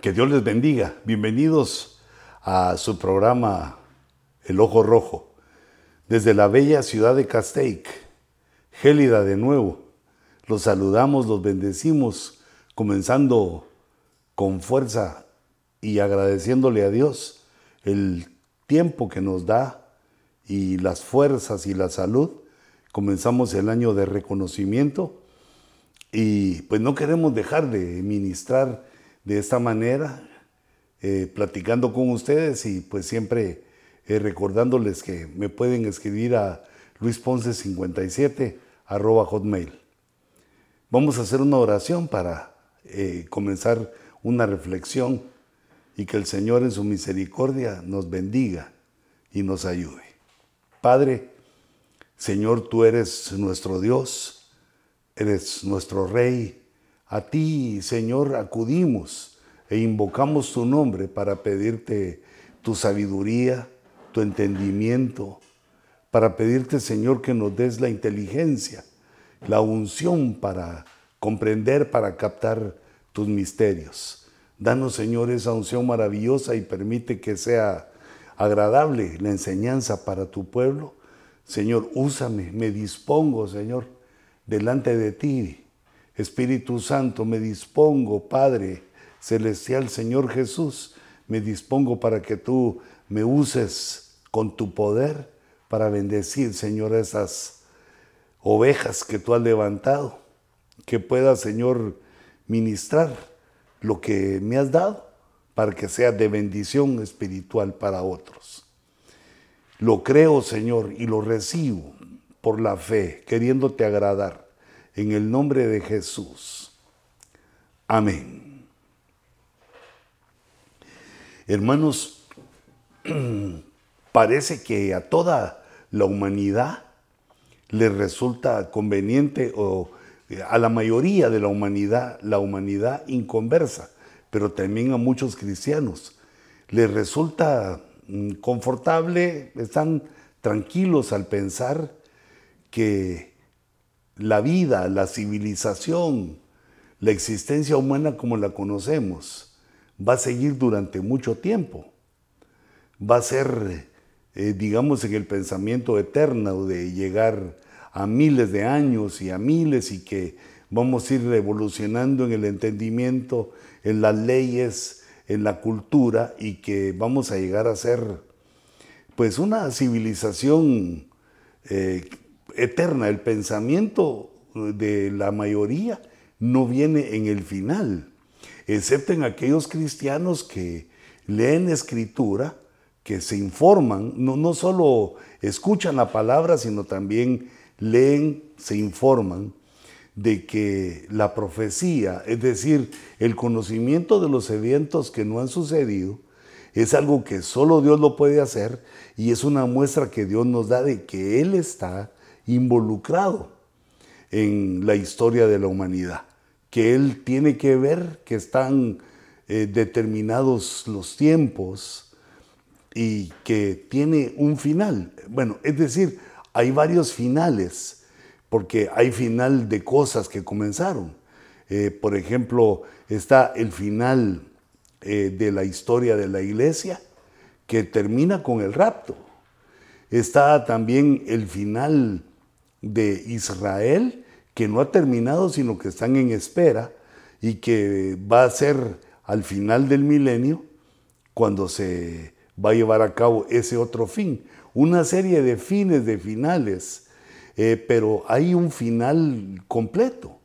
Que Dios les bendiga. Bienvenidos a su programa El Ojo Rojo. Desde la bella ciudad de Castaic, gélida de nuevo. Los saludamos, los bendecimos, comenzando con fuerza y agradeciéndole a Dios el tiempo que nos da y las fuerzas y la salud. Comenzamos el año de reconocimiento y pues no queremos dejar de ministrar de esta manera, eh, platicando con ustedes y pues siempre eh, recordándoles que me pueden escribir a luisponce57 arroba hotmail. Vamos a hacer una oración para eh, comenzar una reflexión y que el Señor en su misericordia nos bendiga y nos ayude. Padre, Señor, tú eres nuestro Dios, eres nuestro Rey, a ti, Señor, acudimos e invocamos tu nombre para pedirte tu sabiduría, tu entendimiento, para pedirte, Señor, que nos des la inteligencia, la unción para comprender, para captar tus misterios. Danos, Señor, esa unción maravillosa y permite que sea agradable la enseñanza para tu pueblo. Señor, úsame, me dispongo, Señor, delante de ti Espíritu Santo, me dispongo, Padre Celestial, Señor Jesús, me dispongo para que tú me uses con tu poder para bendecir, Señor, esas ovejas que tú has levantado, que pueda, Señor, ministrar lo que me has dado para que sea de bendición espiritual para otros. Lo creo, Señor, y lo recibo por la fe, queriéndote agradar en el nombre de Jesús. Amén. Hermanos, parece que a toda la humanidad le resulta conveniente o a la mayoría de la humanidad, la humanidad inconversa, pero también a muchos cristianos, les resulta mm, confortable, están tranquilos al pensar que la vida, la civilización, la existencia humana como la conocemos, va a seguir durante mucho tiempo. Va a ser, eh, digamos, en el pensamiento eterno de llegar a miles de años y a miles y que vamos a ir evolucionando en el entendimiento, en las leyes, en la cultura y que vamos a llegar a ser pues una civilización eh, eterna. El pensamiento de la mayoría no viene en el final, excepto en aquellos cristianos que leen escritura, que se informan, no, no solo escuchan la palabra, sino también leen, se informan de que la profecía, es decir, el conocimiento de los eventos que no han sucedido, es algo que solo Dios lo puede hacer y es una muestra que Dios nos da de que Él está involucrado en la historia de la humanidad, que Él tiene que ver que están eh, determinados los tiempos y que tiene un final. Bueno, es decir, hay varios finales, porque hay final de cosas que comenzaron. Eh, por ejemplo, está el final eh, de la historia de la iglesia, que termina con el rapto. Está también el final de Israel que no ha terminado, sino que están en espera y que va a ser al final del milenio cuando se va a llevar a cabo ese otro fin. Una serie de fines, de finales, eh, pero hay un final completo.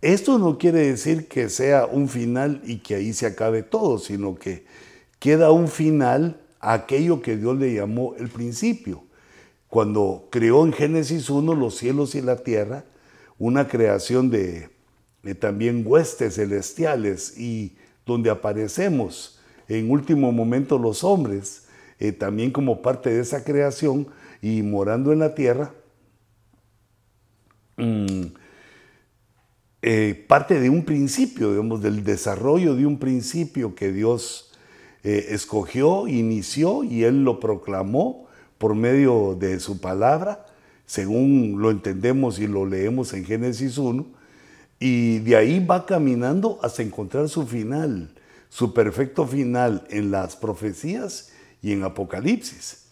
Esto no quiere decir que sea un final y que ahí se acabe todo, sino que queda un final a aquello que Dios le llamó el principio cuando creó en Génesis 1 los cielos y la tierra, una creación de, también huestes celestiales y donde aparecemos en último momento los hombres, eh, también como parte de esa creación y morando en la tierra, mm, eh, parte de un principio, digamos, del desarrollo de un principio que Dios eh, escogió, inició y Él lo proclamó por medio de su palabra, según lo entendemos y lo leemos en Génesis 1, y de ahí va caminando hasta encontrar su final, su perfecto final en las profecías y en Apocalipsis.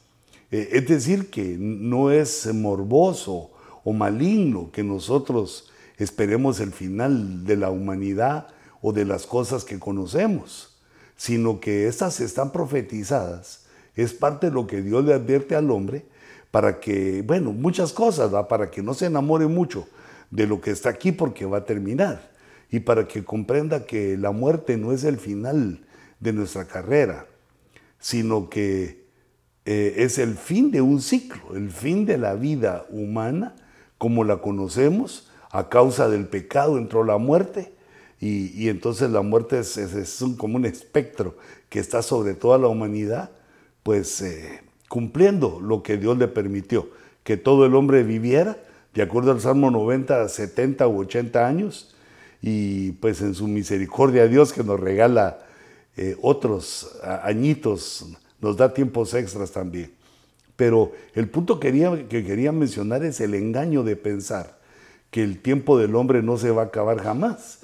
Eh, es decir, que no es morboso o maligno que nosotros esperemos el final de la humanidad o de las cosas que conocemos, sino que estas están profetizadas. Es parte de lo que Dios le advierte al hombre para que, bueno, muchas cosas, para que no se enamore mucho de lo que está aquí porque va a terminar y para que comprenda que la muerte no es el final de nuestra carrera, sino que eh, es el fin de un ciclo, el fin de la vida humana como la conocemos. A causa del pecado entró la muerte y, entonces la muerte es, como un espectro que está sobre toda la humanidad, pues eh, cumpliendo lo que Dios le permitió, que todo el hombre viviera, de acuerdo al Salmo 90, 70 u 80 años, y pues en su misericordia Dios que nos regala eh, otros añitos, nos da tiempos extras también. Pero el punto que quería, que quería mencionar es el engaño de pensar que el tiempo del hombre no se va a acabar jamás.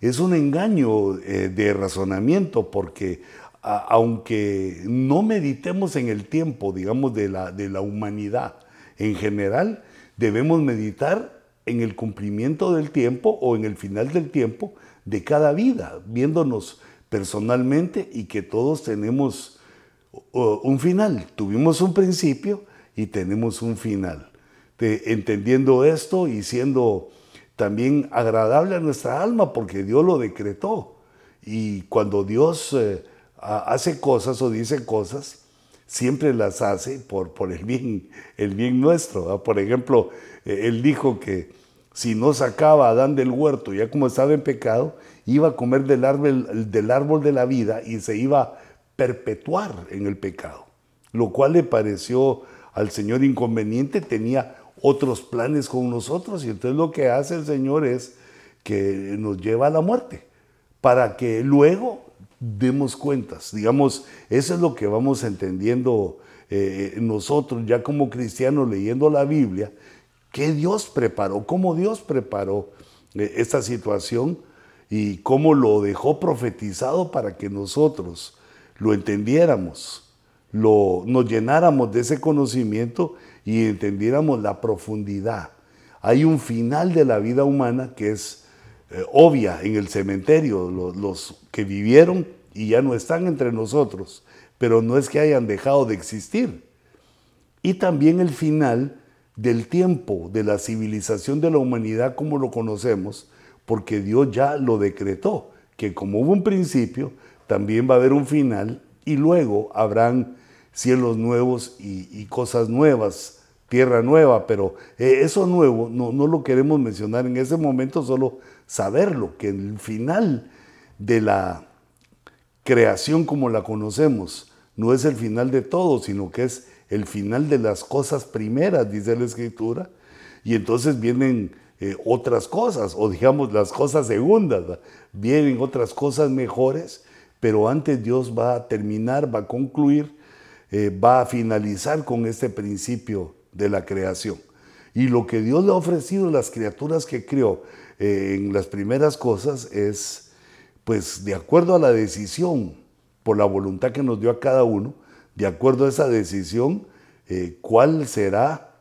Es un engaño eh, de razonamiento porque aunque no meditemos en el tiempo, digamos, de la, de la humanidad en general, debemos meditar en el cumplimiento del tiempo o en el final del tiempo de cada vida, viéndonos personalmente y que todos tenemos un final. Tuvimos un principio y tenemos un final. entendiendo esto y siendo también agradable a nuestra alma porque Dios lo decretó. Y cuando Dios eh, hace cosas o dice cosas, siempre las hace por, por el, bien, el bien nuestro. Por ejemplo, eh, Él dijo que si no sacaba a Adán del huerto, ya como estaba en pecado, iba a comer del árbol, del árbol de la vida y se iba a perpetuar en el pecado. Lo cual le pareció al Señor inconveniente, tenía otros planes con nosotros y entonces lo que hace el Señor es que nos lleva a la muerte para que luego demos cuentas. Digamos, eso es lo que vamos entendiendo eh, nosotros ya como cristianos leyendo la Biblia, que Dios preparó, cómo Dios preparó eh, esta situación y cómo lo dejó profetizado para que nosotros lo entendiéramos, lo, nos llenáramos de ese conocimiento y entendiéramos la profundidad. Hay un final de la vida humana que es eh, obvia en el cementerio, los, que vivieron y ya no están entre nosotros, pero no es que hayan dejado de existir. Y también el final del tiempo, de la civilización de la humanidad como lo conocemos, porque Dios ya lo decretó, que como hubo un principio, también va a haber un final y luego habrán cielos nuevos y, cosas nuevas, tierra nueva, pero eh, eso nuevo no lo queremos mencionar en ese momento, solo saberlo, que el final de la creación como la conocemos no es el final de todo, sino que es el final de las cosas primeras, dice la escritura, y entonces vienen eh, otras cosas, o digamos las cosas segundas, vienen otras cosas mejores, pero antes Dios va a terminar, va a concluir, eh, va a finalizar con este principio de la creación. Y lo que Dios le ha ofrecido a las criaturas que creó eh, en las primeras cosas es, pues, de acuerdo a la decisión, por la voluntad que nos dio a cada uno, de acuerdo a esa decisión, eh, cuál será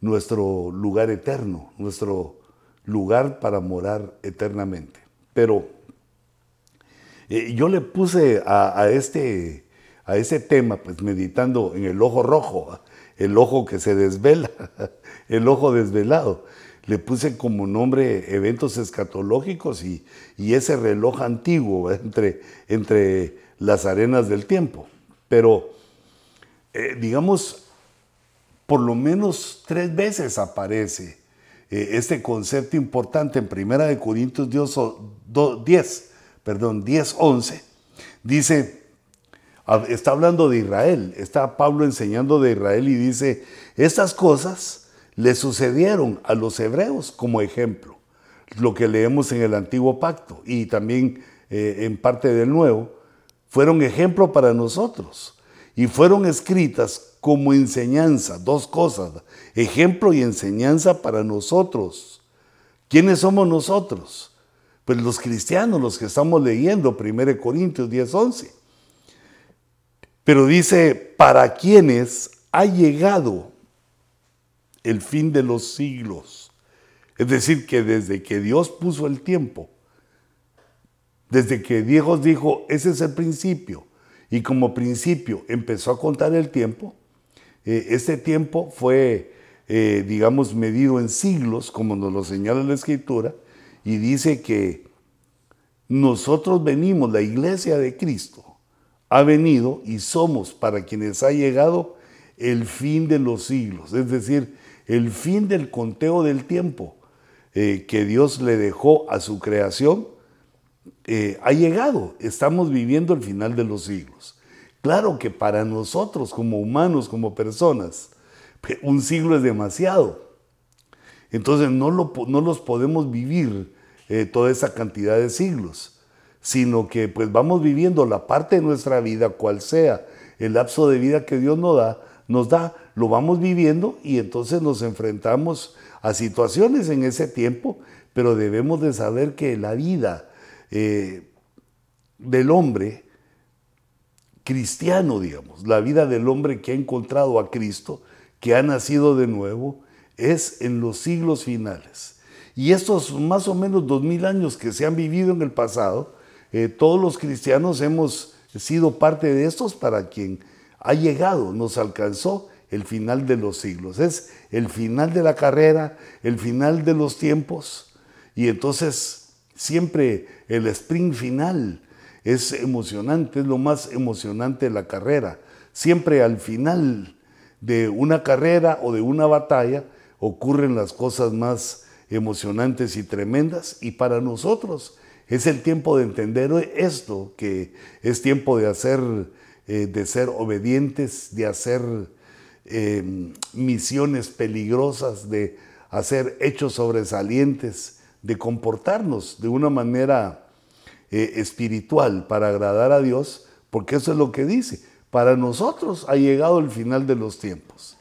nuestro lugar eterno, nuestro lugar para morar eternamente. Pero eh, yo le puse a, este, a ese tema, pues meditando en el ojo rojo, el ojo que se desvela, el ojo desvelado le puse como nombre eventos escatológicos y, ese reloj antiguo entre, entre las arenas del tiempo. Pero, eh, digamos, por lo menos tres veces aparece eh, este concepto importante en Primera de Corintios 10, perdón, 10, 11. Dice, está hablando de Israel, está Pablo enseñando de Israel y dice, estas cosas le sucedieron a los hebreos como ejemplo, lo que leemos en el antiguo pacto y también eh, en parte del nuevo, fueron ejemplo para nosotros y fueron escritas como enseñanza, dos cosas, ejemplo y enseñanza para nosotros. ¿Quiénes somos nosotros? pues los cristianos, los que estamos leyendo 1 Corintios 10, 11. Pero dice, para quienes ha llegado el fin de los siglos. Es decir, que desde que Dios puso el tiempo, desde que Dios dijo, ese es el principio, y como principio empezó a contar el tiempo, eh, este tiempo fue, eh, digamos, medido en siglos, como nos lo señala la Escritura, y dice que nosotros venimos, la iglesia de Cristo, ha venido y somos para quienes ha llegado el fin de los siglos, es decir, el fin del conteo del tiempo eh, que Dios le dejó a su creación, eh, ha llegado. Estamos viviendo el final de los siglos. Claro que para nosotros como humanos, como personas, un siglo es demasiado. Entonces no, no los podemos vivir eh, toda esa cantidad de siglos, sino que pues vamos viviendo la parte de nuestra vida, cual sea el lapso de vida que Dios nos da, nos da, lo vamos viviendo y entonces nos enfrentamos a situaciones en ese tiempo, pero debemos de saber que la vida eh, del hombre cristiano, digamos, la vida del hombre que ha encontrado a Cristo, que ha nacido de nuevo, es en los siglos finales. Y estos más o menos dos mil años que se han vivido en el pasado, eh, todos los cristianos hemos sido parte de estos para quien ha llegado, nos alcanzó el final de los siglos. Es el final de la carrera, el final de los tiempos. Y entonces siempre el sprint final es emocionante, es lo más emocionante de la carrera. Siempre al final de una carrera o de una batalla ocurren las cosas más emocionantes y tremendas. Y para nosotros es el tiempo de entender esto, que es tiempo de hacer eh, de ser obedientes, de hacer em, misiones peligrosas, de hacer hechos sobresalientes, de comportarnos de una manera eh, espiritual para agradar a Dios, porque eso es lo que dice. Para nosotros ha llegado el final de los tiempos.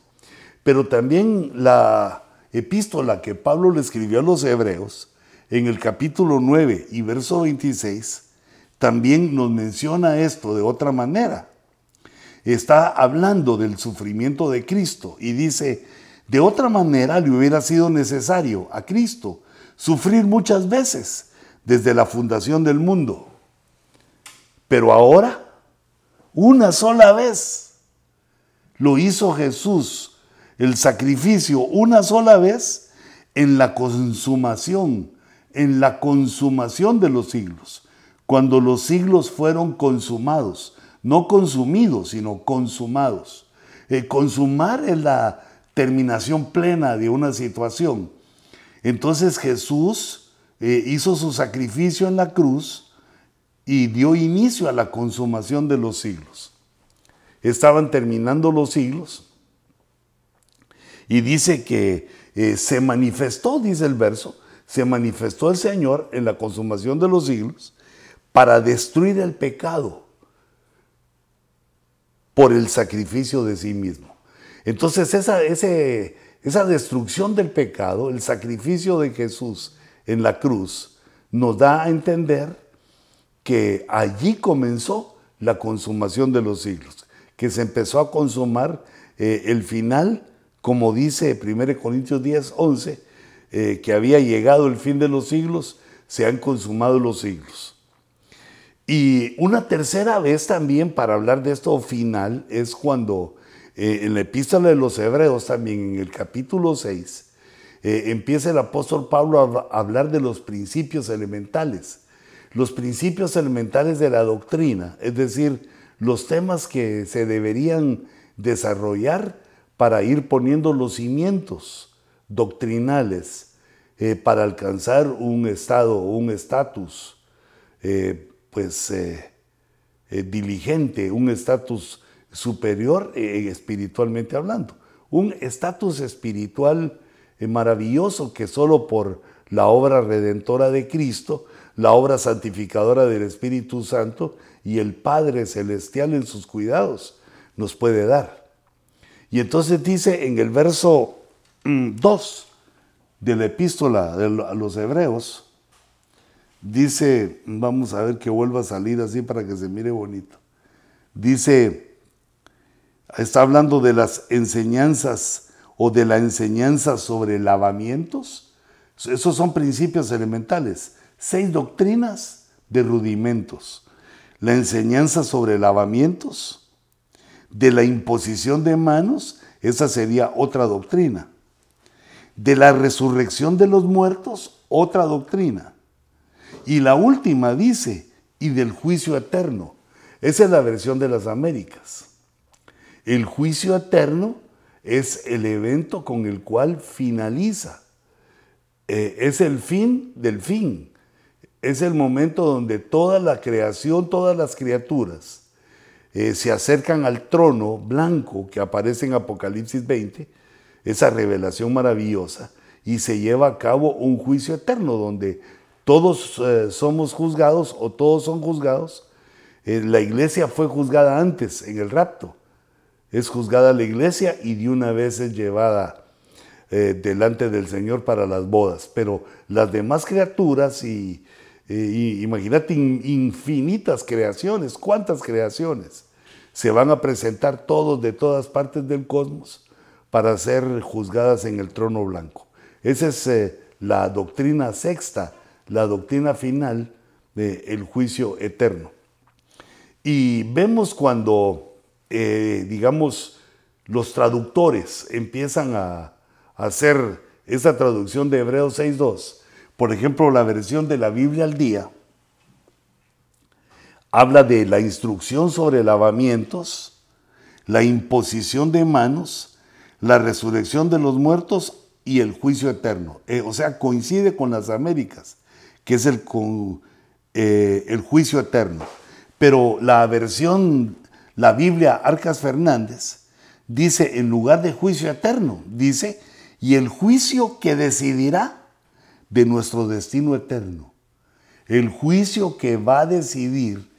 Pero también la epístola que Pablo le escribió a los hebreos, en el capítulo 9 y verso 26, también nos menciona esto de otra manera está hablando del sufrimiento de Cristo y dice, de otra manera le hubiera sido necesario a Cristo sufrir muchas veces desde la fundación del mundo. Pero ahora, una sola vez, lo hizo Jesús, el sacrificio, una sola vez en la consumación, en la consumación de los siglos, cuando los siglos fueron consumados no consumidos, sino consumados. Eh, consumar es la terminación plena de una situación. Entonces Jesús eh, hizo su sacrificio en la cruz y dio inicio a la consumación de los siglos. Estaban terminando los siglos y dice que eh, se manifestó, dice el verso, se manifestó el Señor en la consumación de los siglos para destruir el pecado por el sacrificio de sí mismo. Entonces esa, esa destrucción del pecado, el sacrificio de Jesús en la cruz, nos da a entender que allí comenzó la consumación de los siglos, que se empezó a consumar eh, el final, como dice 1 Corintios 10, 11, eh, que había llegado el fin de los siglos, se han consumado los siglos. Y una tercera vez también para hablar de esto final es cuando eh, en la epístola de los Hebreos también en el capítulo 6 eh, empieza el apóstol Pablo a hablar de los principios elementales. Los principios elementales de la doctrina, es decir, los temas que se deberían desarrollar para ir poniendo los cimientos doctrinales eh, para alcanzar un estado un estatus pues eh, eh, diligente, un estatus superior eh, espiritualmente hablando. Un estatus espiritual maravilloso que solo por la obra redentora de Cristo, la obra santificadora del Espíritu Santo y el Padre Celestial en sus cuidados nos puede dar. Y entonces dice en el verso 2 mm, de la epístola a los hebreos, Dice, vamos a ver que vuelva a salir así para que se mire bonito. Dice, está hablando de las enseñanzas o de la enseñanza sobre lavamientos. Esos son principios elementales. Seis doctrinas de rudimentos. La enseñanza sobre lavamientos, de la imposición de manos, esa sería otra doctrina. De la resurrección de los muertos, otra doctrina. Y la última dice, y del juicio eterno. Esa es la versión de las Américas. El juicio eterno es el evento con el cual finaliza. Eh, es el fin del fin. Es el momento donde toda la creación, todas las criaturas eh, se acercan al trono blanco que aparece en Apocalipsis 20, esa revelación maravillosa, y se lleva a cabo un juicio eterno donde todos eh, somos juzgados o todos son juzgados. la iglesia fue juzgada antes en el rapto es juzgada la iglesia y de una vez es llevada eh, delante del Señor para las bodas. Pero las demás criaturas y, imagínate infinitas creaciones, cuántas creaciones, se van a presentar todos de todas partes del cosmos para ser juzgadas en el trono blanco. Esa es eh, la doctrina sexta, la doctrina final del juicio eterno. Y vemos cuando eh, digamos, los traductores empiezan a, hacer esa traducción de Hebreos 6.2, por ejemplo, la versión de la Biblia al día, habla de la instrucción sobre lavamientos, la imposición de manos, la resurrección de los muertos y el juicio eterno. Eh, o sea, coincide con las Américas, que es el, eh, el juicio eterno. Pero la versión la Biblia, Arcas Fernández, dice en lugar de juicio eterno, dice, y el juicio que decidirá de nuestro destino eterno. El juicio que va a decidir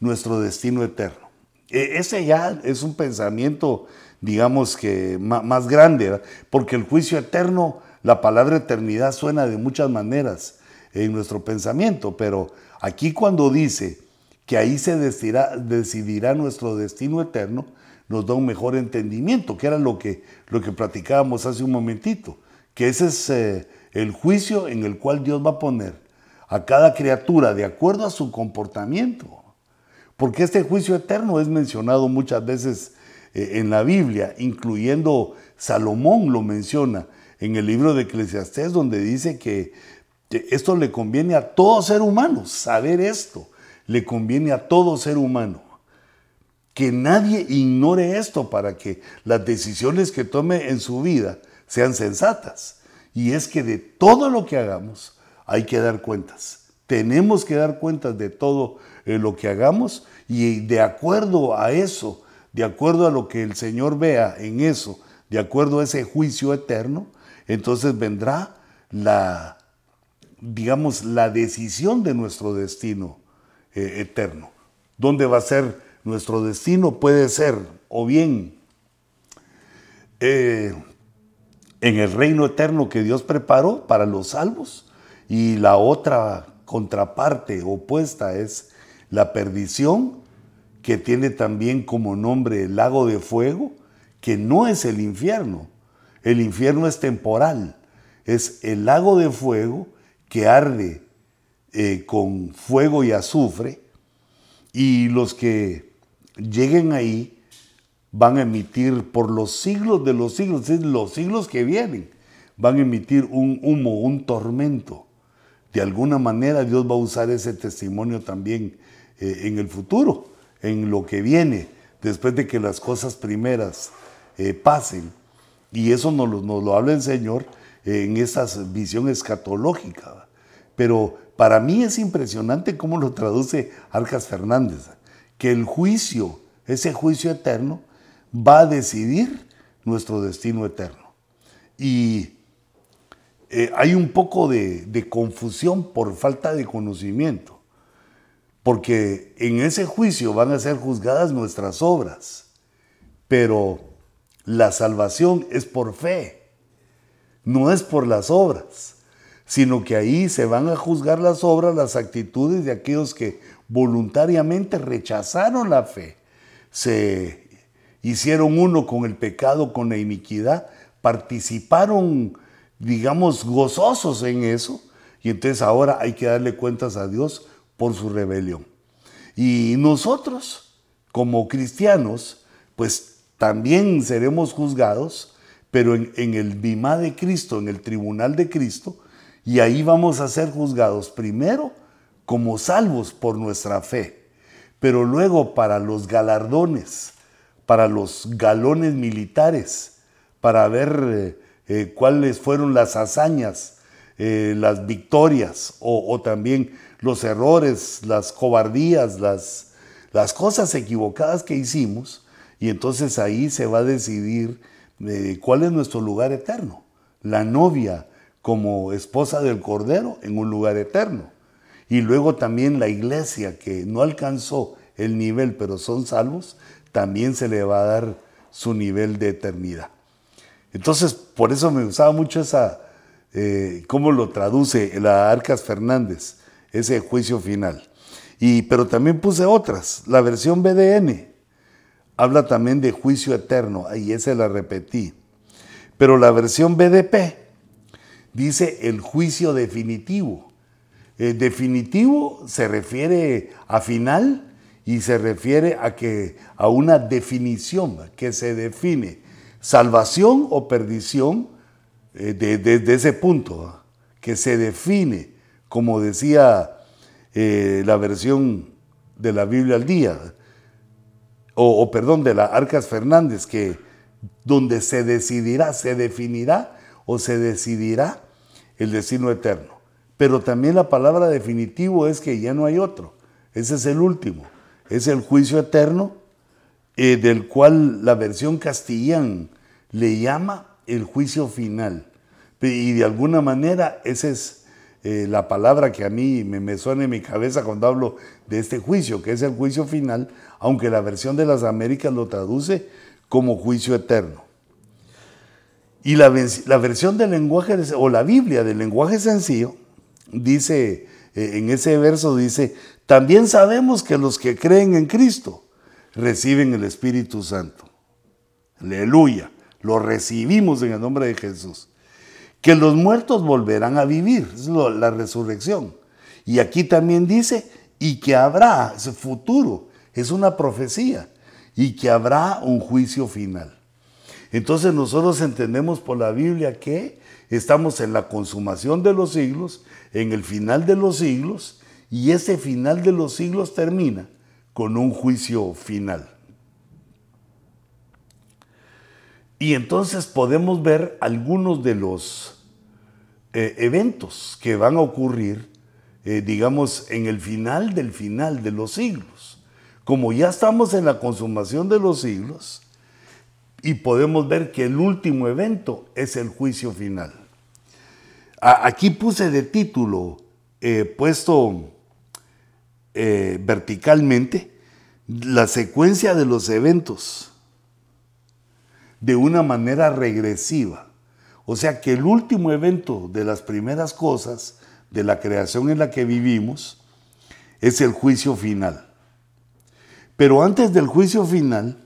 nuestro destino eterno. E, ese ya es un pensamiento, digamos que más grande, porque el juicio eterno, la palabra eternidad suena de muchas maneras en nuestro pensamiento, pero aquí cuando dice que ahí se decidirá, nuestro destino eterno, nos da un mejor entendimiento, que era lo que, lo que platicábamos hace un momentito, que ese es eh, el juicio en el cual Dios va a poner a cada criatura de acuerdo a su comportamiento. Porque este juicio eterno es mencionado muchas veces eh, en la Biblia, incluyendo Salomón lo menciona en el libro de Eclesiastés, donde dice que esto le conviene a todo ser humano, saber esto le conviene a todo ser humano. Que nadie ignore esto para que las decisiones que tome en su vida sean sensatas. Y es que de todo lo que hagamos hay que dar cuentas. Tenemos que dar cuentas de todo eh, lo que hagamos y de acuerdo a eso, de acuerdo a lo que el Señor vea en eso, de acuerdo a ese juicio eterno, entonces vendrá la, digamos, la decisión de nuestro destino eh, eterno. ¿Dónde va a ser nuestro destino? Puede ser o bien eh, en el reino eterno que Dios preparó para los salvos y la otra contraparte opuesta es la perdición que tiene también como nombre el lago de fuego, que no es el infierno. El infierno es temporal, es el lago de fuego que arde eh, con fuego y azufre, y los que lleguen ahí van a emitir por los siglos de los siglos, los siglos que vienen, van a emitir un humo, un tormento. De alguna manera Dios va a usar ese testimonio también eh, en el futuro, en lo que viene, después de que las cosas primeras eh, pasen. Y eso nos lo habla el Señor en esa visión escatológica. Pero para mí es impresionante cómo lo traduce Arcas Fernández, que el juicio, ese juicio eterno, va a decidir nuestro destino eterno. Y eh, hay un poco de, de confusión por falta de conocimiento, porque en ese juicio van a ser juzgadas nuestras obras, pero la salvación es por fe, no es por las obras. sino que ahí se van a juzgar las obras, las actitudes de aquellos que voluntariamente rechazaron la fe, se hicieron uno con el pecado, con la iniquidad, participaron, digamos, gozosos en eso, y entonces ahora hay que darle cuentas a Dios por su rebelión. Y nosotros, como cristianos, pues también seremos juzgados, pero en, el bimá de Cristo, en el tribunal de Cristo, y ahí vamos a ser juzgados primero como salvos por nuestra fe, pero luego para los galardones, para los galones militares, para ver eh, eh, cuáles fueron las hazañas, eh, las victorias o, también los errores, las cobardías, las, las cosas equivocadas que hicimos. Y entonces ahí se va a decidir cuál es nuestro lugar eterno. La novia como esposa del Cordero en un lugar eterno. Y luego también la iglesia que no alcanzó el nivel, pero son salvos, también se le va a dar su nivel de eternidad. Entonces, por eso me gustaba mucho esa, eh, cómo lo traduce la Arcas Fernández, ese juicio final. Y, pero también puse otras. La versión BDN habla también de juicio eterno, ahí esa la repetí. Pero la versión BDP dice el juicio definitivo. El definitivo se refiere a final y se refiere a, que, a una definición que se define salvación o perdición desde eh, ese punto, que se define, como decía eh, la versión de la Biblia al día, o, perdón, de la Arcas Fernández, que donde se decidirá, se definirá o se decidirá el destino eterno. Pero también la palabra definitivo es que ya no hay otro. Ese es el último. Es el juicio eterno eh, del cual la versión castellán le llama el juicio final. Y de alguna manera esa es eh, la palabra que a mí me, suena en mi cabeza cuando hablo de este juicio, que es el juicio final, aunque la versión de las Américas lo traduce como juicio eterno. Y la, la versión del lenguaje, o la Biblia del lenguaje sencillo, dice, eh, en ese verso dice, también sabemos que los que creen en Cristo reciben el Espíritu Santo. Aleluya, lo recibimos en el nombre de Jesús. Que los muertos volverán a vivir, es la resurrección. Y aquí también dice, y que habrá, es futuro, es una profecía, y que habrá un juicio final. Entonces nosotros entendemos por la Biblia que estamos en la consumación de los siglos, en el final de los siglos, y ese final de los siglos termina con un juicio final. Y entonces podemos ver algunos de los eh, eventos que van a ocurrir, eh, digamos, en el final del final de los siglos. Como ya estamos en la consumación de los siglos, y podemos ver que el último evento es el juicio final. Aquí puse de título, eh, puesto verticalmente, la secuencia de los eventos de una manera regresiva. O sea que el último evento de las primeras cosas de la creación en la que vivimos es el juicio final. Pero antes del juicio final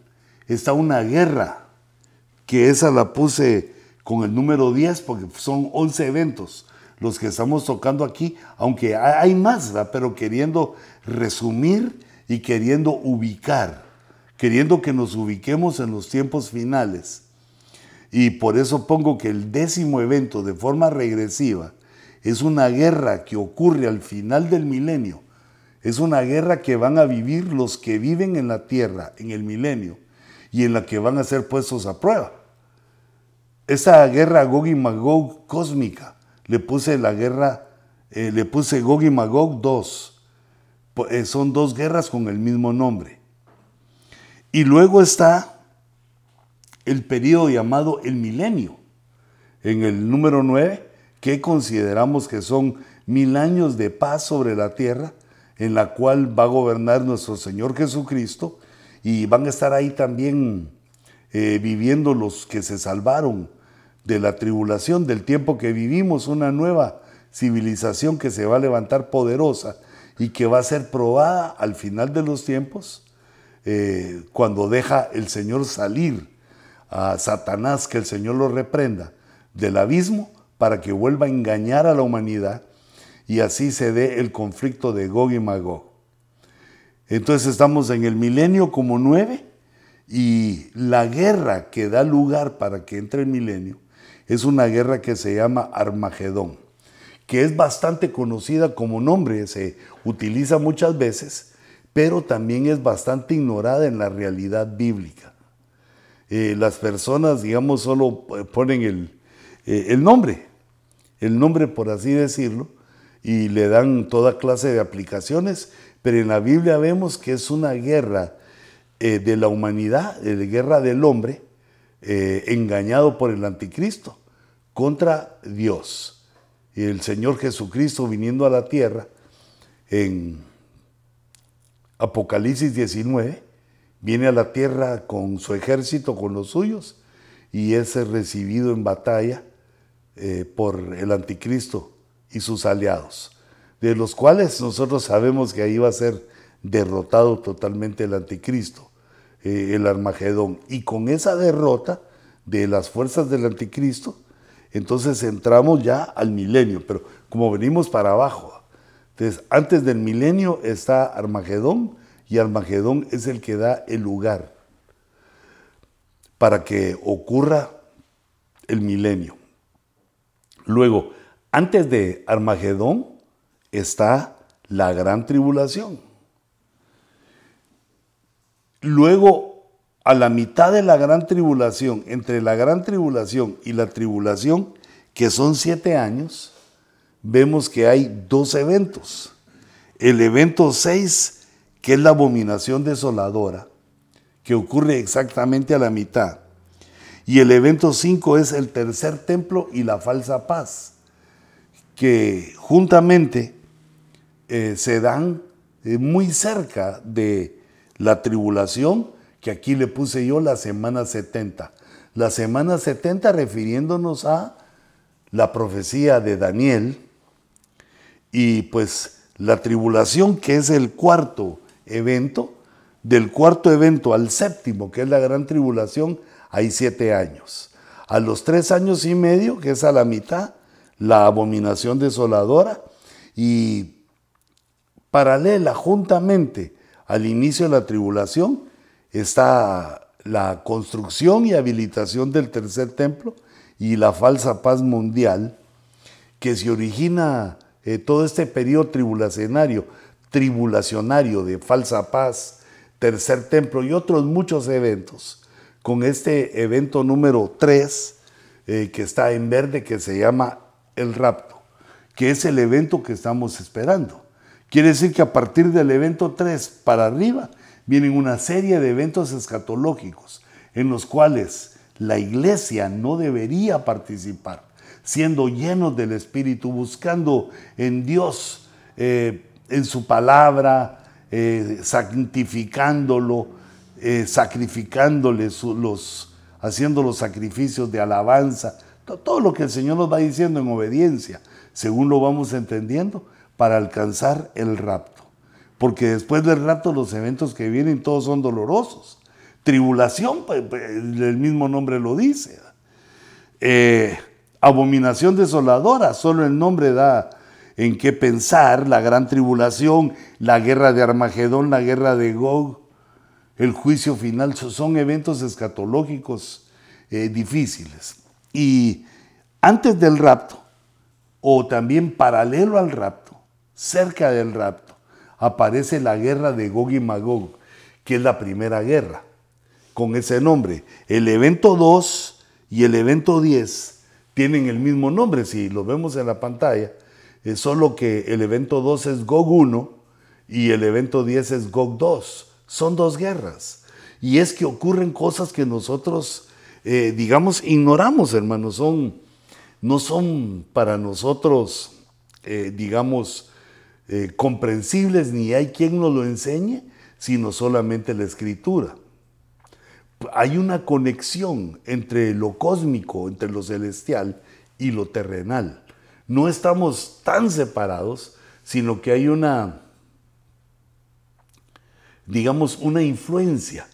está una guerra que esa la puse con el número 10 porque son 11 eventos los que estamos tocando aquí, aunque hay más, pero queriendo resumir y queriendo ubicar, queriendo que nos ubiquemos en los tiempos finales. Y por eso pongo que el décimo evento de forma regresiva es una guerra que ocurre al final del milenio. Es una guerra que van a vivir los que viven en la tierra en el milenio y en la que van a ser puestos a prueba esa guerra Gog y Magog cósmica, le puse la guerra, eh, le puse Gog y Magog 2. Eh, son dos guerras con el mismo nombre. Y luego está el periodo llamado el milenio, en el número 9, que consideramos que son mil años de paz sobre la tierra, en la cual va a gobernar nuestro Señor Jesucristo, y van a estar ahí también eh, viviendo los que se salvaron de la tribulación, del tiempo que vivimos, una nueva civilización que se va a levantar poderosa y que va a ser probada al final de los tiempos, eh, cuando deja el Señor salir a Satanás, que el Señor lo reprenda del abismo para que vuelva a engañar a la humanidad y así se dé el conflicto de Gog y Magog. Entonces estamos en el milenio como nueve y la guerra que da lugar para que entre el milenio es una guerra que se llama Armagedón, que es bastante conocida como nombre, se utiliza muchas veces, pero también es bastante ignorada en la realidad bíblica. Eh, las personas, digamos, solo ponen el, eh, el nombre, el nombre por así decirlo, y le dan toda clase de aplicaciones, pero en la Biblia vemos que es una guerra eh, de la humanidad, de guerra del hombre, eh, engañado por el anticristo, contra Dios. Y el Señor Jesucristo viniendo a la tierra en Apocalipsis 19, viene a la tierra con su ejército, con los suyos, y es recibido en batalla eh, por el anticristo y sus aliados, de los cuales nosotros sabemos que ahí va a ser derrotado totalmente el anticristo, eh, el Armagedón. Y con esa derrota de las fuerzas del anticristo, entonces entramos ya al milenio, pero como venimos para abajo. Entonces, antes del milenio está Armagedón y Armagedón es el que da el lugar para que ocurra el milenio. Luego, antes de Armagedón está la gran tribulación. Luego, a la mitad de la gran tribulación, entre la gran tribulación y la tribulación, que son siete años, vemos que hay dos eventos. El evento 6, que es la abominación desoladora, que ocurre exactamente a la mitad. Y el evento 5 es el tercer templo y la falsa paz que juntamente eh, se dan eh, muy cerca de la tribulación, que aquí le puse yo la semana 70. La semana 70 refiriéndonos a la profecía de Daniel y pues la tribulación que es el cuarto evento, del cuarto evento al séptimo, que es la gran tribulación, hay siete años. A los tres años y medio, que es a la mitad, la abominación desoladora y paralela juntamente al inicio de la tribulación está la construcción y habilitación del tercer templo y la falsa paz mundial que se origina eh, todo este periodo tribulacionario, tribulacionario de falsa paz, tercer templo y otros muchos eventos, con este evento número 3 eh, que está en verde que se llama el rapto, que es el evento que estamos esperando. Quiere decir que a partir del evento 3 para arriba vienen una serie de eventos escatológicos en los cuales la iglesia no debería participar, siendo llenos del Espíritu, buscando en Dios, eh, en su palabra, eh, santificándolo, eh, sacrificándole los, haciendo los sacrificios de alabanza, todo lo que el Señor nos va diciendo en obediencia, según lo vamos entendiendo, para alcanzar el rapto. Porque después del rapto los eventos que vienen todos son dolorosos. Tribulación, pues, pues, el mismo nombre lo dice. Eh, abominación desoladora, solo el nombre da en qué pensar, la gran tribulación, la guerra de Armagedón, la guerra de Gog, el juicio final, son eventos escatológicos eh, difíciles. Y antes del rapto, o también paralelo al rapto, cerca del rapto, aparece la guerra de Gog y Magog, que es la primera guerra, con ese nombre. El evento 2 y el evento 10 tienen el mismo nombre, si lo vemos en la pantalla, es solo que el evento 2 es Gog 1 y el evento 10 es Gog 2. Son dos guerras. Y es que ocurren cosas que nosotros eh, digamos, ignoramos, hermanos, son, no son para nosotros, eh, digamos, eh, comprensibles, ni hay quien nos lo enseñe, sino solamente la escritura. Hay una conexión entre lo cósmico, entre lo celestial y lo terrenal. no estamos tan separados, sino que hay una, digamos, una influencia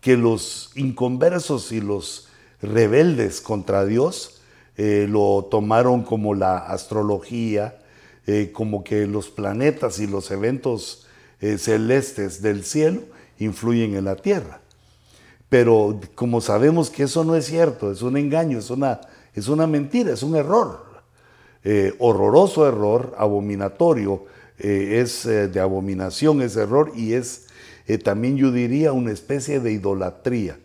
que los inconversos y los rebeldes contra Dios eh, lo tomaron como la astrología, eh, como que los planetas y los eventos eh, celestes del cielo influyen en la tierra. Pero como sabemos que eso no es cierto, es un engaño, es una, es una mentira, es un error, horroroso error, abominatorio, es de abominación ese error y es también yo diría una especie de idolatría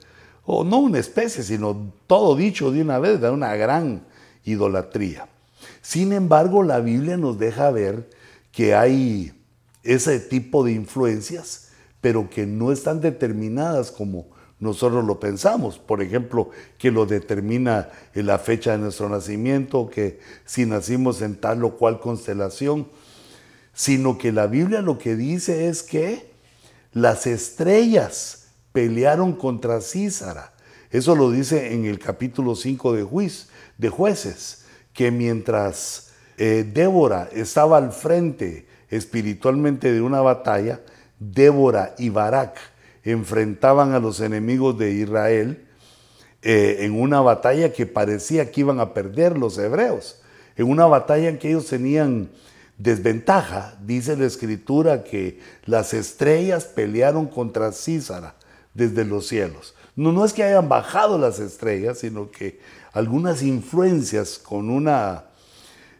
o no una especie, sino todo dicho de una vez, de una gran idolatría. Sin embargo, la Biblia nos deja ver que hay ese tipo de influencias, pero que no están determinadas como nosotros lo pensamos. Por ejemplo, que lo determina la fecha de nuestro nacimiento, que si nacimos en tal o cual constelación, sino que la Biblia lo que dice es que las estrellas pelearon contra Císara. Eso lo dice en el capítulo 5 de, Juiz, de jueces, que mientras eh, Débora estaba al frente espiritualmente de una batalla, Débora y Barak enfrentaban a los enemigos de Israel eh, en una batalla que parecía que iban a perder los hebreos, en una batalla en que ellos tenían desventaja. Dice la escritura que las estrellas pelearon contra Císara desde los cielos. No, es que hayan bajado las estrellas, sino que algunas influencias con una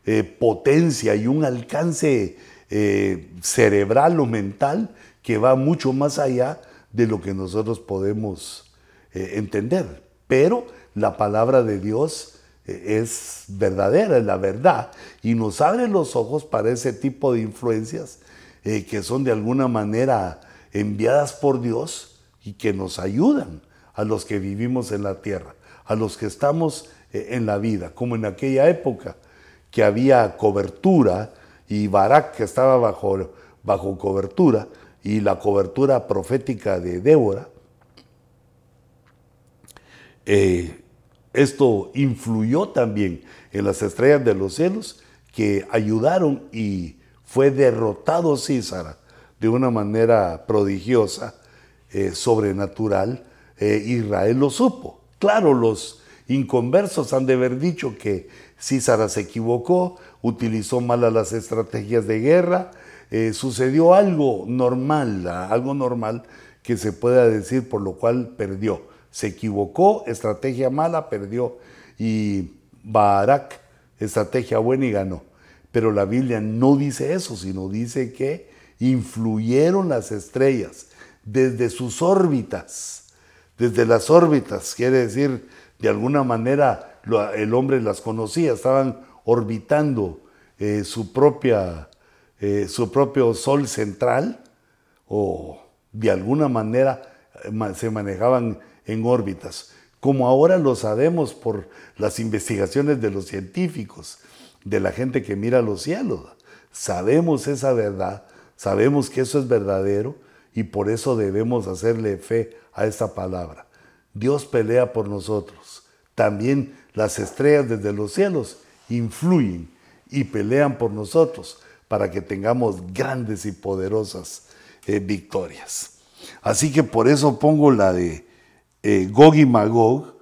eh, potencia y un alcance eh, cerebral o mental que va mucho más allá de lo que nosotros podemos eh, entender. Pero la palabra de Dios es verdadera, es la verdad, y nos abre los ojos para ese tipo de influencias que son de alguna manera enviadas por Dios y que nos ayudan a los que vivimos en la tierra, a los que estamos eh, en la vida, como en aquella época que había cobertura y Barak que estaba bajo, bajo cobertura y la cobertura profética de Débora. Eh, esto influyó también en las estrellas de los cielos que ayudaron y fue derrotado Císara de una manera prodigiosa eh, sobrenatural, eh, Israel lo supo. Claro, los inconversos han de haber dicho que Císara se equivocó, utilizó mal las estrategias de guerra, eh, sucedió algo normal, algo normal que se pueda decir por lo cual perdió. Se equivocó, estrategia mala, perdió. Y Barak, estrategia buena y ganó. Pero la Biblia no dice eso, sino dice que influyeron las estrellas desde sus órbitas, desde las órbitas, quiere decir, de alguna manera el hombre las conocía, estaban orbitando eh, su, propia, eh, su propio sol central o de alguna manera eh, se manejaban en órbitas, como ahora lo sabemos por las investigaciones de los científicos, de la gente que mira los cielos. Sabemos esa verdad, sabemos que eso es verdadero y por eso debemos hacerle fe a esta palabra. Dios pelea por nosotros. También las estrellas desde los cielos influyen y pelean por nosotros para que tengamos grandes y poderosas eh, victorias. Así que por eso pongo la de eh, Gog y Magog,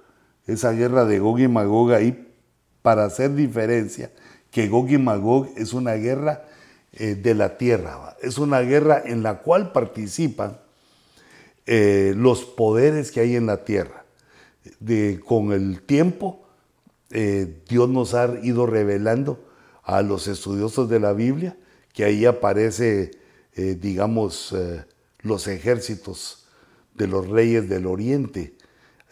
esa guerra de Gog y Magog ahí, para hacer diferencia, que Gog y Magog es una guerra eh, de la tierra. Es una guerra en la cual participan los poderes que hay en la tierra. con el tiempo, Dios nos ha ido revelando a los estudiosos de la Biblia que ahí aparece, digamos, los ejércitos de los reyes del oriente,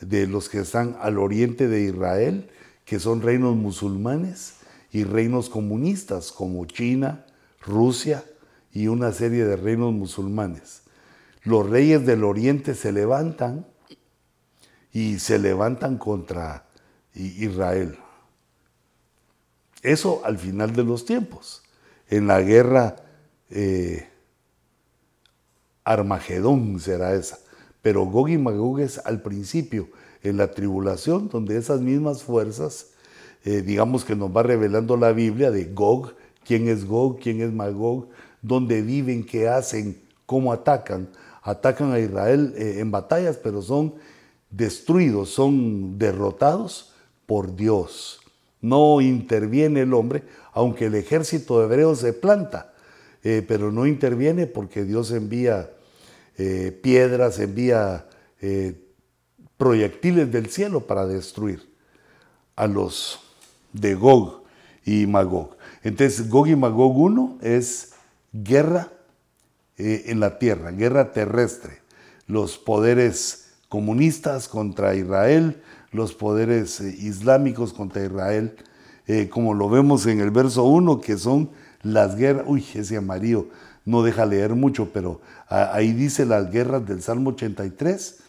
de los que están al oriente de Israel, que son reinos musulmanes y reinos comunistas como China, Rusia y una serie de reinos musulmanes. Los reyes del oriente se levantan y se levantan contra Israel. Eso al final de los tiempos, en la guerra eh, Armagedón será esa. Pero Gog y Magog es al principio, en la tribulación, donde esas mismas fuerzas eh, digamos que nos va revelando la Biblia de Gog, quién es Gog, quién es Magog, dónde viven, qué hacen, cómo atacan. Atacan a Israel eh, en batallas, pero son destruidos, son derrotados por Dios. No interviene el hombre, aunque el ejército hebreo se planta, eh, pero no interviene porque Dios envía piedras, envía proyectiles del cielo para destruir a los de Gog y Magog. Entonces, Gog y Magog 1 es guerra eh, en la tierra, guerra terrestre. Los poderes comunistas contra Israel, los poderes eh, islámicos contra Israel, eh, como lo vemos en el verso 1, que son las guerras, uy, ese amarillo no deja leer mucho, pero ahí dice las guerras del Salmo 83,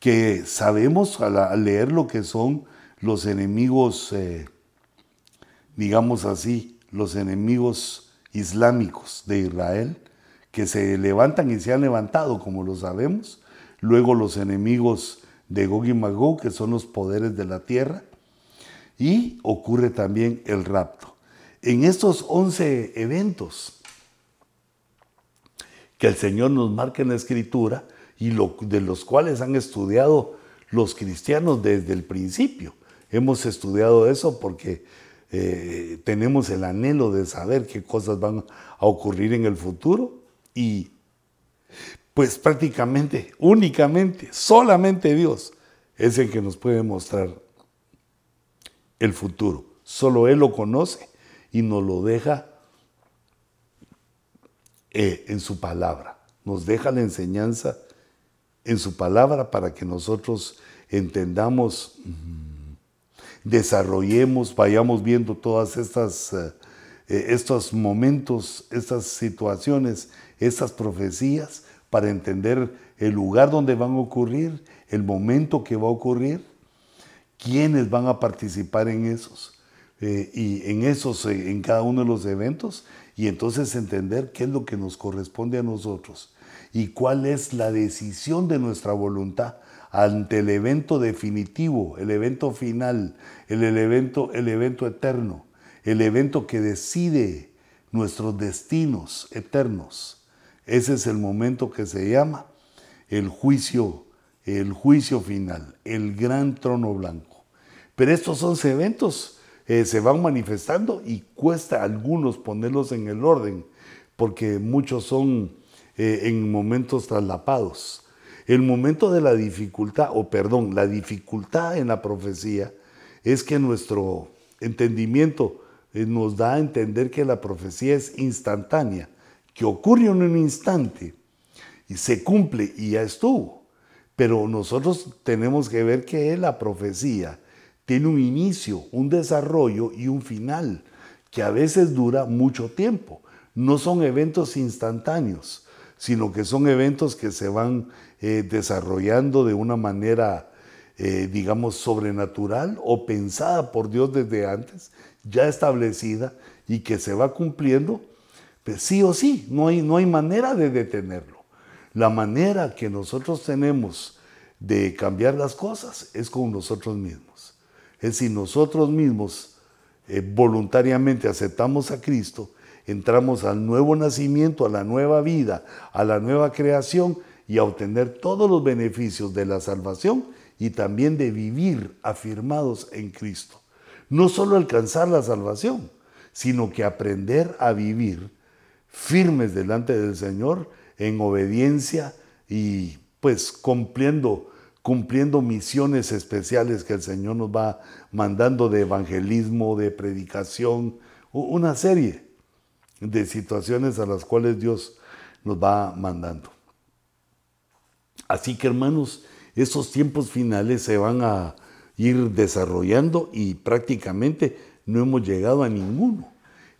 que sabemos al, leer lo que son los enemigos digamos así, los enemigos islámicos de Israel, que se levantan y se han levantado, como lo sabemos. Luego los enemigos de Gog y Magog, que son los poderes de la tierra. Y ocurre también el rapto. En estos 11 eventos que el Señor nos marca en la Escritura y de los cuales han estudiado los cristianos desde el principio. Hemos estudiado eso porque eh, tenemos el anhelo de saber qué cosas van a ocurrir en el futuro y pues prácticamente, únicamente, solamente Dios es el que nos puede mostrar el futuro. Solo Él lo conoce y nos lo deja eh, en su palabra. Nos deja la enseñanza en su palabra para que nosotros entendamos desarrollemos, vayamos viendo todas estas, eh, eh, estos momentos, estas situaciones, estas profecías, para entender el lugar donde van a ocurrir, el momento que va a ocurrir, quiénes van a participar en esos, eh, y en esos, en cada uno de los eventos, y entonces entender qué es lo que nos corresponde a nosotros y cuál es la decisión de nuestra voluntad ante el evento definitivo, el evento final, el, evento, el evento eterno, el evento que decide nuestros destinos eternos. Ese es el momento que se llama el juicio, el juicio final, el gran trono blanco. Pero estos 11 eventos eh, se van manifestando y cuesta a algunos ponerlos en el orden, porque muchos son eh, en momentos traslapados. El momento de la dificultad, o perdón, la dificultad en la profecía es que nuestro entendimiento eh, nos da a entender que la profecía es instantánea, que ocurre en un instante y se cumple y ya estuvo. Pero nosotros tenemos que ver que la profecía tiene un inicio, un desarrollo y un final, que a veces dura mucho tiempo. No son eventos instantáneos, sino que son eventos que se van eh, desarrollando de una manera, eh, digamos, sobrenatural o pensada por Dios desde antes, ya establecida y que se va cumpliendo, pues sí o sí, no hay, no hay manera de detenerlo. La manera que nosotros tenemos de cambiar las cosas es con nosotros mismos. Es si nosotros mismos eh, voluntariamente aceptamos a Cristo, entramos al nuevo nacimiento, a la nueva vida, a la nueva creación, y a obtener todos los beneficios de la salvación y también de vivir afirmados en Cristo. No solo alcanzar la salvación, sino que aprender a vivir firmes delante del Señor en obediencia y pues cumpliendo cumpliendo misiones especiales que el Señor nos va mandando de evangelismo, de predicación, una serie de situaciones a las cuales Dios nos va mandando. Así que hermanos, esos tiempos finales se van a ir desarrollando y prácticamente no hemos llegado a ninguno.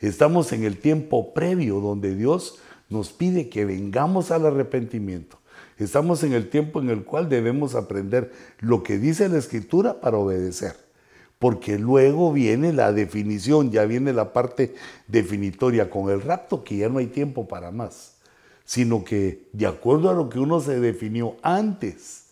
Estamos en el tiempo previo donde Dios nos pide que vengamos al arrepentimiento. Estamos en el tiempo en el cual debemos aprender lo que dice la Escritura para obedecer. Porque luego viene la definición, ya viene la parte definitoria con el rapto, que ya no hay tiempo para más sino que de acuerdo a lo que uno se definió antes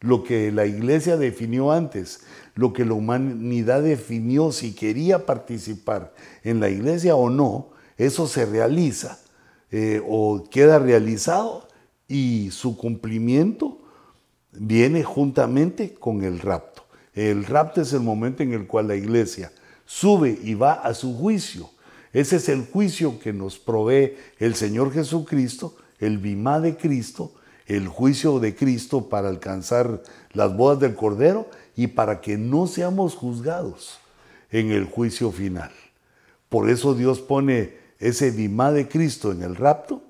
lo que la iglesia definió antes, lo que la humanidad definió si quería participar en la iglesia o no, eso se realiza eh, o queda realizado y su cumplimiento viene juntamente con el rapto. El rapto es el momento en el cual la iglesia sube y va a su juicio. Ese es el juicio que nos provee el Señor Jesucristo, el bimá de Cristo, el juicio de Cristo para alcanzar las bodas del Cordero y para que no seamos juzgados en el juicio final. Por eso Dios pone ese bimá de Cristo en el rapto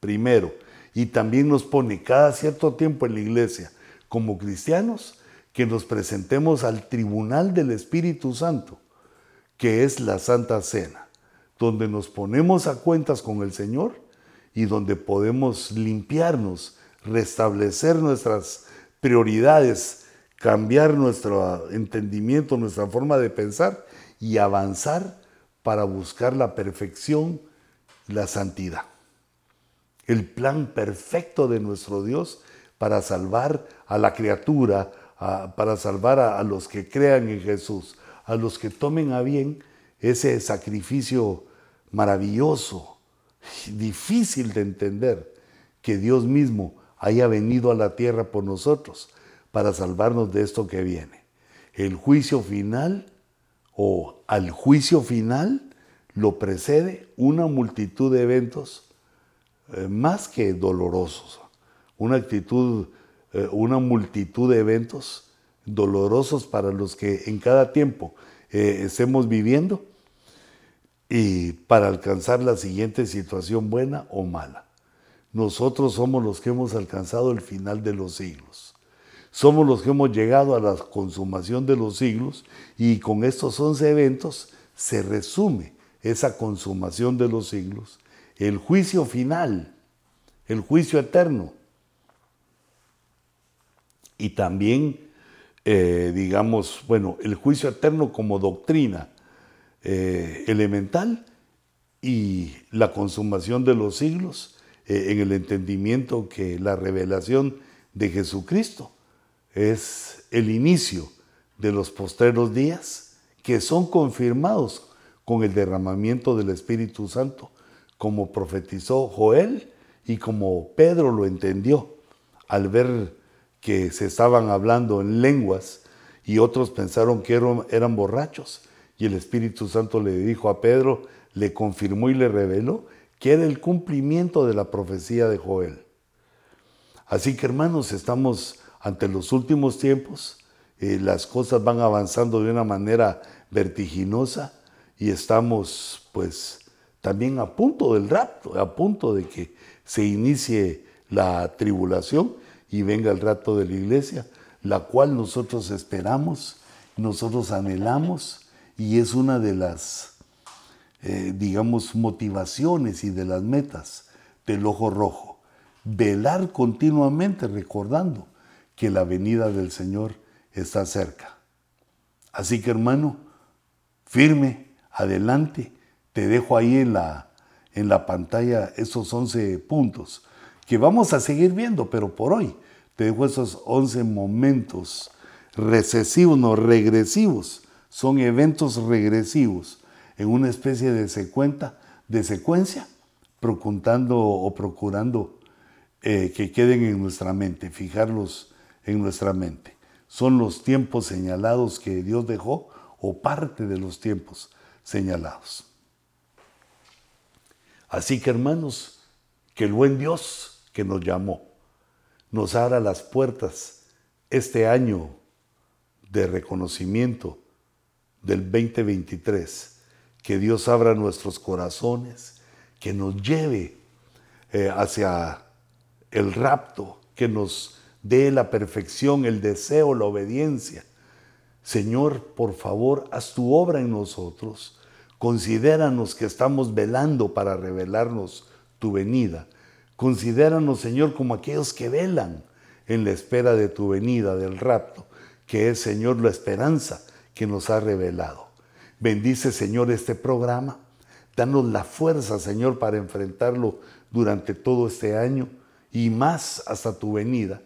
primero y también nos pone cada cierto tiempo en la iglesia como cristianos que nos presentemos al tribunal del Espíritu Santo, que es la Santa Cena, donde nos ponemos a cuentas con el Señor y donde podemos limpiarnos restablecer nuestras prioridades, cambiar nuestro entendimiento, nuestra forma de pensar y avanzar para buscar la perfección, la santidad. El plan perfecto de nuestro Dios para salvar a la criatura, para salvar a los que crean en Jesús, a los que tomen a bien ese sacrificio maravilloso, difícil de entender, que Dios mismo haya venido a la tierra por nosotros para salvarnos de esto que viene. El juicio final o al juicio final lo precede una multitud de eventos eh, más que dolorosos, una actitud, eh, una multitud de eventos dolorosos para los que en cada tiempo eh, estemos viviendo y para alcanzar la siguiente situación buena o mala. Nosotros somos los que hemos alcanzado el final de los siglos. Somos los que hemos llegado a la consumación de los siglos y con estos 11 eventos se resume esa consumación de los siglos, el juicio final, el juicio eterno. Y también, eh, digamos, bueno, el juicio eterno como doctrina eh, elemental y la consumación de los siglos eh, en el entendimiento que la revelación de Jesucristo es el inicio de los postreros días que son confirmados con el derramamiento del Espíritu Santo, como profetizó Joel y como Pedro lo entendió al ver que se estaban hablando en lenguas y otros pensaron que eran, eran borrachos. Y el Espíritu Santo le dijo a Pedro, le confirmó y le reveló que era el cumplimiento de la profecía de Joel. Así que hermanos, estamos ante los últimos tiempos, eh, las cosas van avanzando de una manera vertiginosa y estamos pues también a punto del rapto, a punto de que se inicie la tribulación y venga el rato de la iglesia, la cual nosotros esperamos, nosotros anhelamos y es una de las eh, digamos, motivaciones y de las metas del ojo rojo. Velar continuamente recordando que la venida del Señor está cerca. Así que hermano, firme, adelante, te dejo ahí en la, en la pantalla esos 11 puntos que vamos a seguir viendo, pero por hoy te dejo esos 11 momentos recesivos, no regresivos, son eventos regresivos en una especie de, secuenta, de secuencia, procurando o procurando eh, que queden en nuestra mente, fijarlos en nuestra mente. Son los tiempos señalados que Dios dejó o parte de los tiempos señalados. Así que hermanos, que el buen Dios que nos llamó nos abra las puertas este año de reconocimiento del 2023 que Dios abra nuestros corazones, que nos lleve eh, hacia el rapto, que nos dé la perfección, el deseo, la obediencia. Señor, por favor, haz tu obra en nosotros. Considéranos que estamos velando para revelarnos tu venida. Considéranos, Señor, como aquellos que velan en la espera de tu venida, del rapto, que es, Señor, la esperanza que nos ha revelado. Bendice, Señor, este programa. Danos la fuerza, Señor, para enfrentarlo durante todo este año y más hasta tu venida.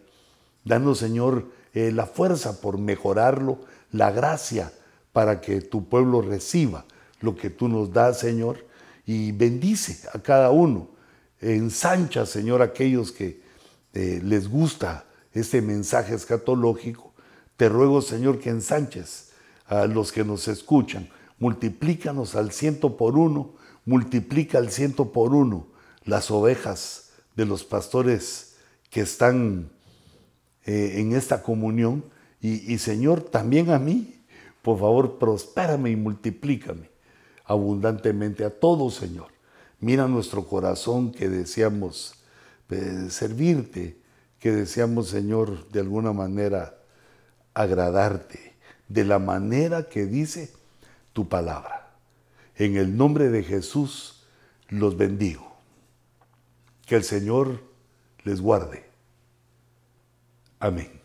Danos, Señor, eh, la fuerza por mejorarlo, la gracia para que tu pueblo reciba lo que tú nos das, Señor, y bendice a cada uno. Ensancha, Señor, a aquellos que eh, les gusta este mensaje escatológico. Te ruego, Señor, que ensanches a los que nos escuchan. Multiplícanos al ciento por uno, multiplica al ciento por uno las ovejas de los pastores que están eh, en esta comunión. Y, Señor, también a mí, por favor, prospérame y multiplícame abundantemente a todos, Señor. Mira nuestro corazón que deseamos eh, servirte, que deseamos, Señor, de alguna manera agradarte, de la manera que dice tu palabra. En el nombre de Jesús los bendigo. Que el Señor les guarde. Amén.